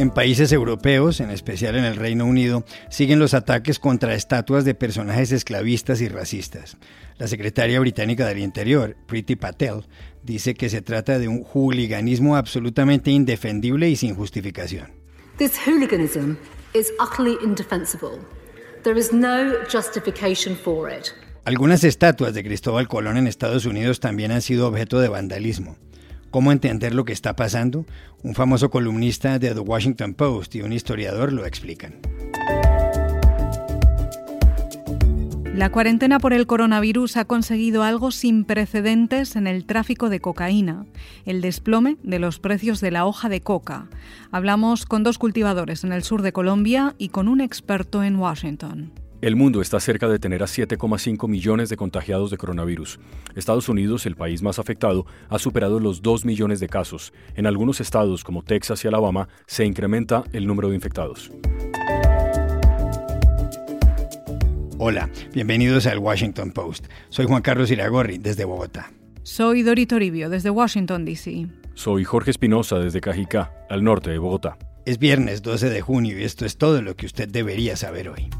En países europeos, en especial en el Reino Unido, siguen los ataques contra estatuas de personajes esclavistas y racistas. La secretaria británica del Interior, Priti Patel, dice que se trata de un hooliganismo absolutamente indefendible y sin justificación. This hooliganism is utterly indefensible. There is no justification for it. Algunas estatuas de Cristóbal Colón en Estados Unidos también han sido objeto de vandalismo. ¿Cómo entender lo que está pasando? Un famoso columnista de The Washington Post y un historiador lo explican. La cuarentena por el coronavirus ha conseguido algo sin precedentes en el tráfico de cocaína, el desplome de los precios de la hoja de coca. Hablamos con dos cultivadores en el sur de Colombia y con un experto en Washington. El mundo está cerca de tener a 7,5 millones de contagiados de coronavirus. Estados Unidos, el país más afectado, ha superado los 2 millones de casos. En algunos estados, como Texas y Alabama, se incrementa el número de infectados. Hola, bienvenidos al Washington Post. Soy Juan Carlos Iragorri, desde Bogotá. Soy Dori Toribio, desde Washington, D.C. Soy Jorge Espinosa, desde Cajicá, al norte de Bogotá. Es viernes 12 de junio y esto es todo lo que usted debería saber hoy.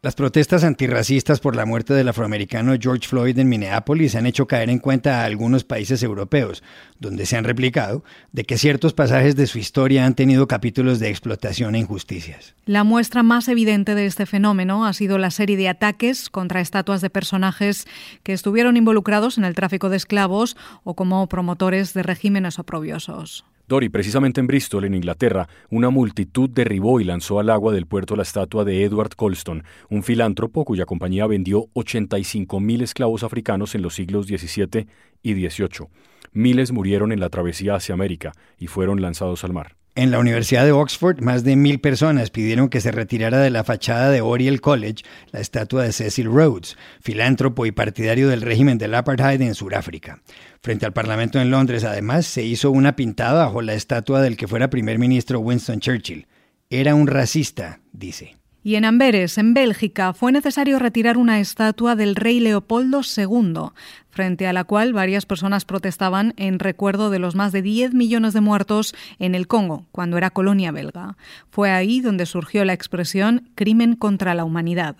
Las protestas antirracistas por la muerte del afroamericano George Floyd en Minneapolis han hecho caer en cuenta a algunos países europeos, donde se han replicado, de que ciertos pasajes de su historia han tenido capítulos de explotación e injusticias. La muestra más evidente de este fenómeno ha sido la serie de ataques contra estatuas de personajes que estuvieron involucrados en el tráfico de esclavos o como promotores de regímenes oprobiosos. Dory, precisamente en Bristol, en Inglaterra, una multitud derribó y lanzó al agua del puerto la estatua de Edward Colston, un filántropo cuya compañía vendió 85.000 esclavos africanos en los siglos XVII y XVIII. Miles murieron en la travesía hacia América y fueron lanzados al mar. En la Universidad de Oxford, más de mil personas pidieron que se retirara de la fachada de Oriel College la estatua de Cecil Rhodes, filántropo y partidario del régimen del apartheid en Sudáfrica. Frente al Parlamento en Londres, además, se hizo una pintada bajo la estatua del que fuera primer ministro Winston Churchill. Era un racista, dice. Y en Amberes, en Bélgica, fue necesario retirar una estatua del rey Leopoldo II, frente a la cual varias personas protestaban en recuerdo de los más de 10 millones de muertos en el Congo, cuando era colonia belga. Fue ahí donde surgió la expresión crimen contra la humanidad.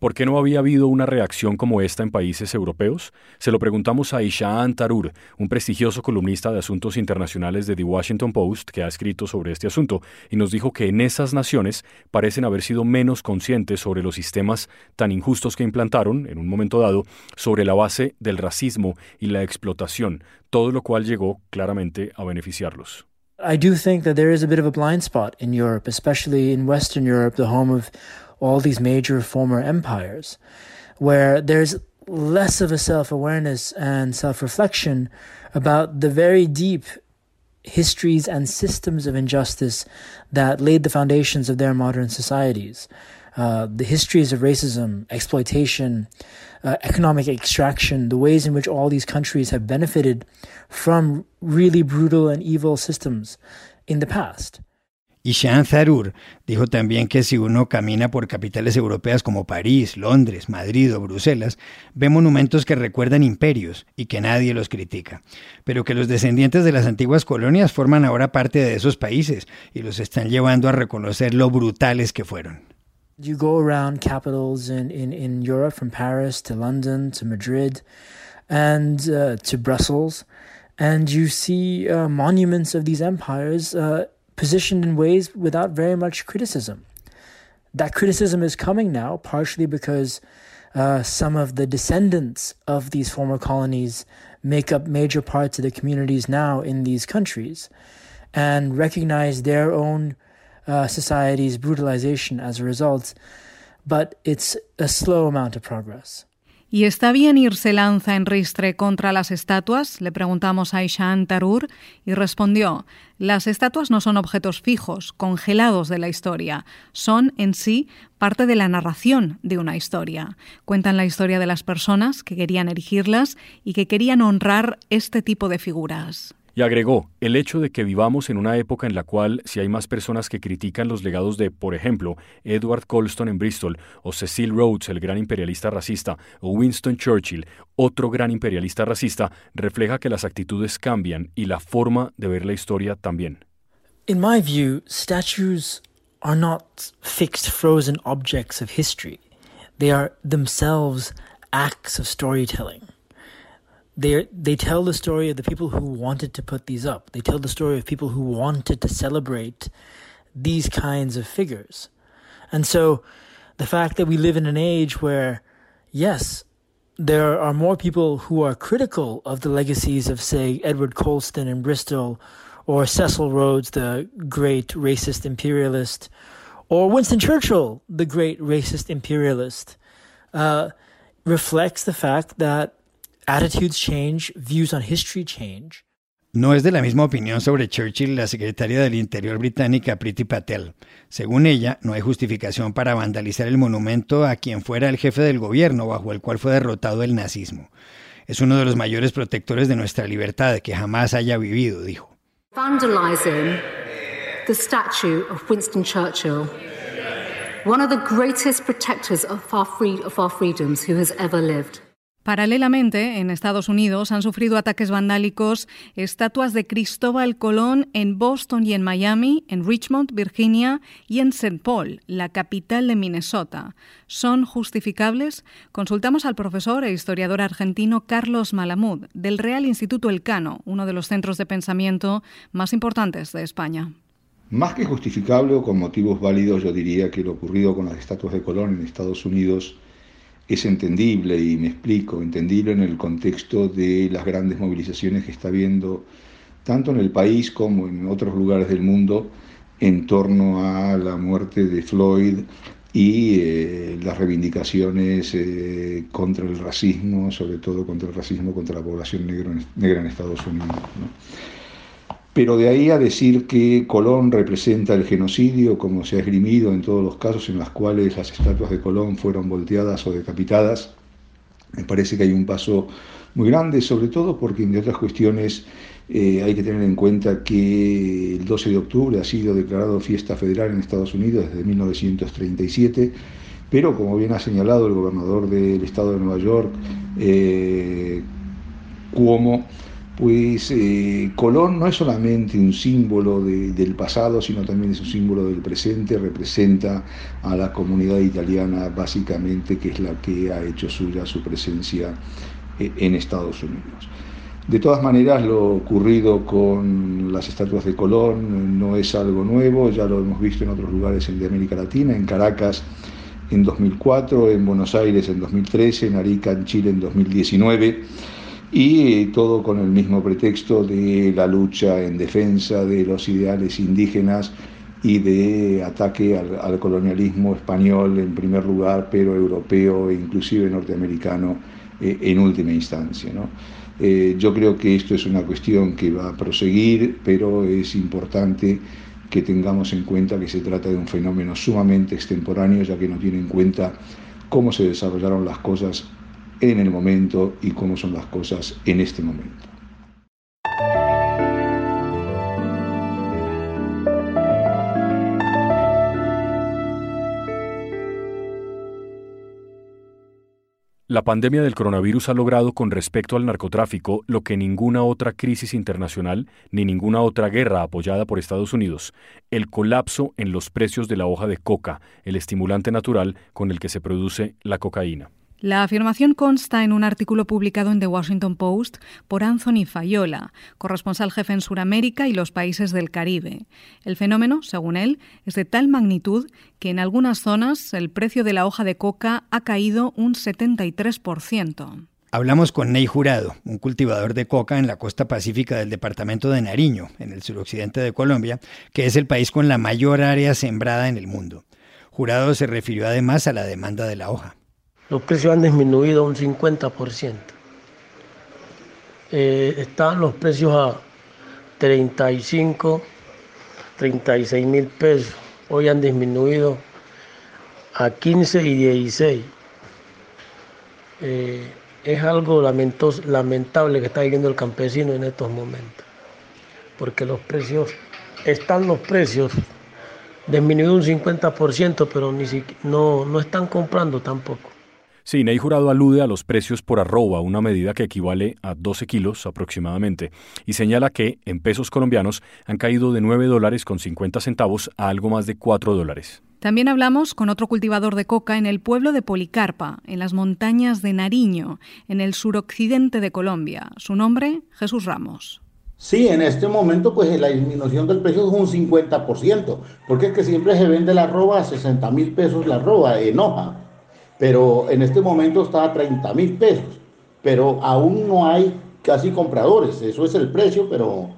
¿Por qué no había habido una reacción como esta en países europeos? Se lo preguntamos a Ishaan Tarur, un prestigioso columnista de asuntos internacionales de The Washington Post que ha escrito sobre este asunto, y nos dijo que en esas naciones parecen haber sido menos conscientes sobre los sistemas tan injustos que implantaron, en un momento dado, sobre la base del racismo y la explotación, todo lo cual llegó claramente a beneficiarlos. I do think that there is a bit of a blind spot in Europe, especially in Western Europe, the home of all these major former empires, where there's less of a self awareness and self reflection about the very deep histories and systems of injustice that laid the foundations of their modern societies. Uh, the histories of racism, exploitation, uh, economic extraction, the ways in which all these countries have benefited from really brutal and evil systems in the past. Y Sean Zarur dijo también que si uno camina por capitales europeas como París, Londres, Madrid o Bruselas, ve monumentos que recuerdan imperios y que nadie los critica, pero que los descendientes de las antiguas colonias forman ahora parte de esos países y los están llevando a reconocer lo brutales que fueron. You go around capitals in, in, in Europe, from Paris to London to Madrid and uh, to Brussels, and you see uh, monuments of these empires. Uh, positioned in ways without very much criticism. That criticism is coming now, partially because uh, some of the descendants of these former colonies make up major parts of the communities now in these countries and recognize their own uh, society's brutalization as a result. But it's a slow amount of progress. ¿Y está bien irse lanza en ristre contra las estatuas? Le preguntamos a Ishan Tarur y respondió, las estatuas no son objetos fijos, congelados de la historia, son en sí parte de la narración de una historia. Cuentan la historia de las personas que querían erigirlas y que querían honrar este tipo de figuras. Y agregó, el hecho de que vivamos en una época en la cual si hay más personas que critican los legados de, por ejemplo, Edward Colston en Bristol, o Cecil Rhodes, el gran imperialista racista, o Winston Churchill, otro gran imperialista racista, refleja que las actitudes cambian y la forma de ver la historia también. In my view, statues are not fixed frozen objects of history. They are themselves acts of storytelling. They they tell the story of the people who wanted to put these up. They tell the story of people who wanted to celebrate these kinds of figures. And so the fact that we live in an age where yes, there are more people who are critical of the legacies of say Edward Colston in Bristol or Cecil Rhodes, the great racist imperialist, or Winston Churchill, the great racist imperialist, uh, reflects the fact that Attitudes change, views on history change. No es de la misma opinión sobre Churchill la secretaria del Interior británica Priti Patel. Según ella, no hay justificación para vandalizar el monumento a quien fuera el jefe del gobierno bajo el cual fue derrotado el nazismo. Es uno de los mayores protectores de nuestra libertad que jamás haya vivido, dijo. Vandalizing the statue of Winston Churchill, one of the greatest protectors of our, free, of our freedoms who has ever lived. Paralelamente, en Estados Unidos han sufrido ataques vandálicos estatuas de Cristóbal Colón en Boston y en Miami, en Richmond, Virginia y en St. Paul, la capital de Minnesota. ¿Son justificables? Consultamos al profesor e historiador argentino Carlos Malamud, del Real Instituto Elcano, uno de los centros de pensamiento más importantes de España. Más que justificable o con motivos válidos, yo diría que lo ocurrido con las estatuas de Colón en Estados Unidos es entendible, y me explico, entendible en el contexto de las grandes movilizaciones que está habiendo tanto en el país como en otros lugares del mundo en torno a la muerte de Floyd y eh, las reivindicaciones eh, contra el racismo, sobre todo contra el racismo contra la población negra en Estados Unidos. Pero de ahí a decir que Colón representa el genocidio, como se ha esgrimido en todos los casos en los cuales las estatuas de Colón fueron volteadas o decapitadas, me parece que hay un paso muy grande, sobre todo porque, entre otras cuestiones, eh, hay que tener en cuenta que el 12 de octubre ha sido declarado fiesta federal en Estados Unidos desde 1937, pero como bien ha señalado el gobernador del estado de Nueva York, eh, Cuomo, pues eh, Colón no es solamente un símbolo del pasado, sino también es un símbolo del presente, representa a la comunidad italiana básicamente, que es la que ha hecho suya su presencia eh, en Estados Unidos. De todas maneras, lo ocurrido con las estatuas de Colón no es algo nuevo, ya lo hemos visto en otros lugares de América Latina, en Caracas en 2004, en Buenos Aires en 2013, en Arica, en Chile en 2019 y todo con el mismo pretexto de la lucha en defensa de los ideales indígenas y de ataque al, colonialismo español en primer lugar, pero europeo e inclusive norteamericano eh, en última instancia. Eh, yo creo que esto es una cuestión que va a proseguir, pero es importante que tengamos en cuenta que se trata de un fenómeno sumamente extemporáneo, ya que no tiene en cuenta cómo se desarrollaron las cosas en el momento y cómo son las cosas en este momento. La pandemia del coronavirus ha logrado con respecto al narcotráfico lo que ninguna otra crisis internacional ni ninguna otra guerra apoyada por Estados Unidos, el colapso en los precios de la hoja de coca, el estimulante natural con el que se produce la cocaína. La afirmación consta en un artículo publicado en The Washington Post por Anthony Fayola, corresponsal jefe en Sudamérica y los países del Caribe. El fenómeno, según él, es de tal magnitud que en algunas zonas el precio de la hoja de coca ha caído un 73%. Hablamos con Ney Jurado, un cultivador de coca en la costa pacífica del departamento de Nariño, en el suroccidente de Colombia, que es el país con la mayor área sembrada en el mundo. Jurado se refirió además a la demanda de la hoja los precios han disminuido un 50%. Eh, están los precios a 35, 36 mil pesos. Hoy han disminuido a 15 y 16. Eh, es algo lamentable que está viviendo el campesino en estos momentos. porque los precios, están los precios, disminuido un 50%, pero ni no, no están comprando tampoco. Sí, Ney Jurado alude a los precios por arroba, una medida que equivale a 12 kilos aproximadamente, y señala que, en pesos colombianos, han caído de 9 dólares con 50 centavos a algo más de 4 dólares. También hablamos con otro cultivador de coca en el pueblo de Policarpa, en las montañas de Nariño, en el suroccidente de Colombia. Su nombre, Jesús Ramos. Sí, en este momento pues la disminución del precio es un 50%, porque es que siempre se vende la arroba a 60 mil pesos la arroba en hoja pero en este momento está a 30 mil pesos, pero aún no hay casi compradores, eso es el precio, pero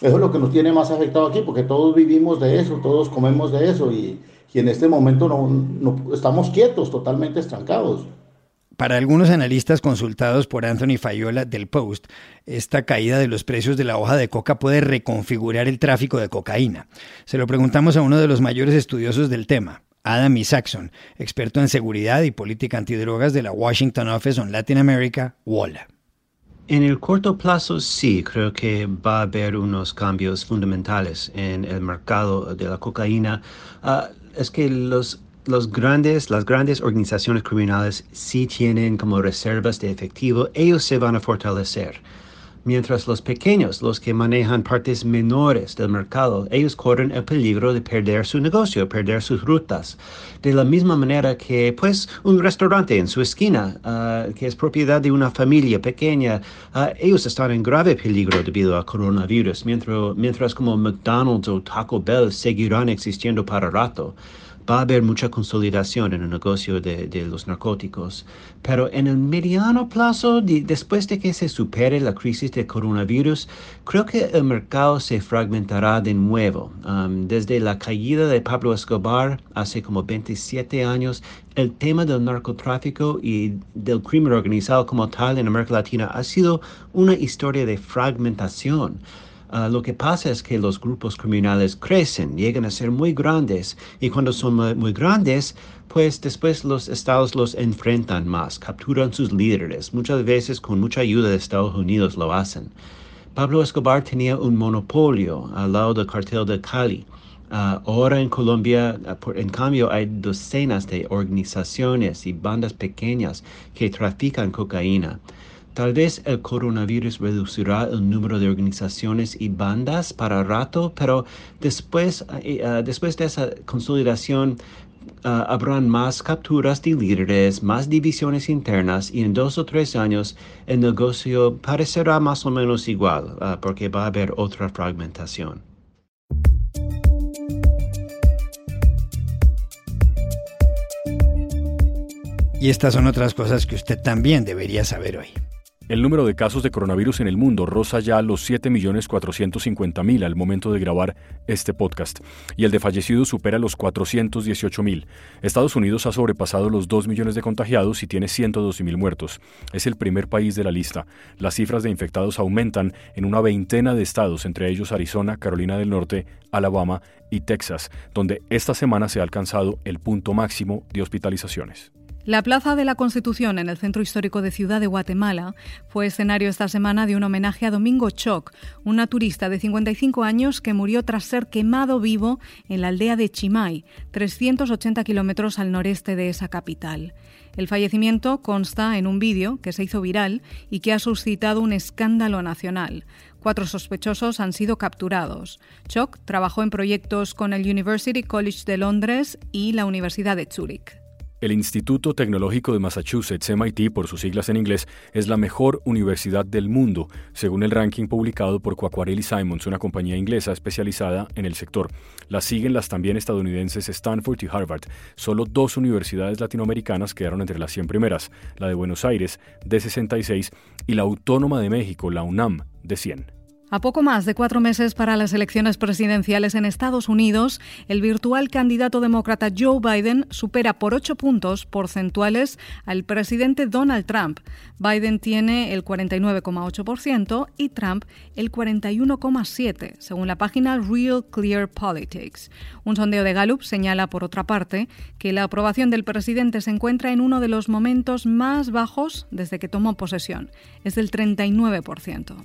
eso es lo que nos tiene más afectado aquí, porque todos vivimos de eso, todos comemos de eso y, en este momento no, estamos quietos, totalmente estancados. Para algunos analistas consultados por Anthony Fayola del Post, esta caída de los precios de la hoja de coca puede reconfigurar el tráfico de cocaína. Se lo preguntamos a uno de los mayores estudiosos del tema, Adam Isaacson, experto en seguridad y política antidrogas de la Washington Office on Latin America, WOLA. En el corto plazo sí, creo que va a haber unos cambios fundamentales en el mercado de la cocaína. Ah, es que los, los grandes, las grandes organizaciones criminales sí tienen como reservas de efectivo, ellos se van a fortalecer mientras los pequeños, los que manejan partes menores del mercado, ellos corren el peligro de perder su negocio, perder sus rutas. De la misma manera que, pues, un restaurante en su esquina, ah, que es propiedad de una familia pequeña, ah, ellos están en grave peligro debido al coronavirus, mientras, mientras como McDonald's o Taco Bell seguirán existiendo para rato va a haber mucha consolidación en el negocio de, los narcóticos, pero en el mediano plazo, después de que se supere la crisis del coronavirus, creo que el mercado se fragmentará de nuevo. Um, desde la caída de Pablo Escobar hace como 27 años, el tema del narcotráfico y del crimen organizado como tal en América Latina ha sido una historia de fragmentación. Ah, lo que pasa es que los grupos criminales crecen, llegan a ser muy grandes y cuando son muy, grandes, pues después los estados los enfrentan más, capturan sus líderes, muchas veces con mucha ayuda de Estados Unidos lo hacen. Pablo Escobar tenía un monopolio al lado del cartel de Cali. Ah, ahora en Colombia, ah, en cambio, hay docenas de organizaciones y bandas pequeñas que trafican cocaína. Tal vez el coronavirus reducirá el número de organizaciones y bandas para rato, pero después, eh, eh, después de esa consolidación uh, habrán más capturas de líderes, más divisiones internas y en dos o tres años el negocio parecerá más o menos igual porque va a haber otra fragmentación. Y estas son otras cosas que usted también debería saber hoy. El número de casos de coronavirus en el mundo roza ya los 7.450.000 al momento de grabar este podcast, y el de fallecidos supera los 418.000. Estados Unidos ha sobrepasado los 2 millones de contagiados y tiene 112.000 muertos. Es el primer país de la lista. Las cifras de infectados aumentan en una veintena de estados, entre ellos Arizona, Carolina del Norte, Alabama y Texas, donde esta semana se ha alcanzado el punto máximo de hospitalizaciones. La Plaza de la Constitución en el centro histórico de Ciudad de Guatemala fue escenario esta semana de un homenaje a Domingo Choc, un naturista de 55 años que murió tras ser quemado vivo en la aldea de Chimay, 380 kilómetros al noreste de esa capital. El fallecimiento consta en un vídeo que se hizo viral y que ha suscitado un escándalo nacional. Cuatro sospechosos han sido capturados. Choc trabajó en proyectos con el University College de Londres y la Universidad de Zúrich. El Instituto Tecnológico de Massachusetts, MIT por sus siglas en inglés, es la mejor universidad del mundo, según el ranking publicado por Quacquarelli Simons, una compañía inglesa especializada en el sector. La siguen las también estadounidenses Stanford y Harvard. Solo dos universidades latinoamericanas quedaron entre las 100 primeras, la de Buenos Aires, de 66, y la Autónoma de México, la UNAM, de 100. A poco más de cuatro meses para las elecciones presidenciales en Estados Unidos, el virtual candidato demócrata Joe Biden supera por ocho puntos porcentuales al presidente Donald Trump. Biden tiene el 49,8% y Trump el 41,7%, según la página Real Clear Politics. Un sondeo de Gallup señala, por otra parte, que la aprobación del presidente se encuentra en uno de los momentos más bajos desde que tomó posesión. Es del 39%.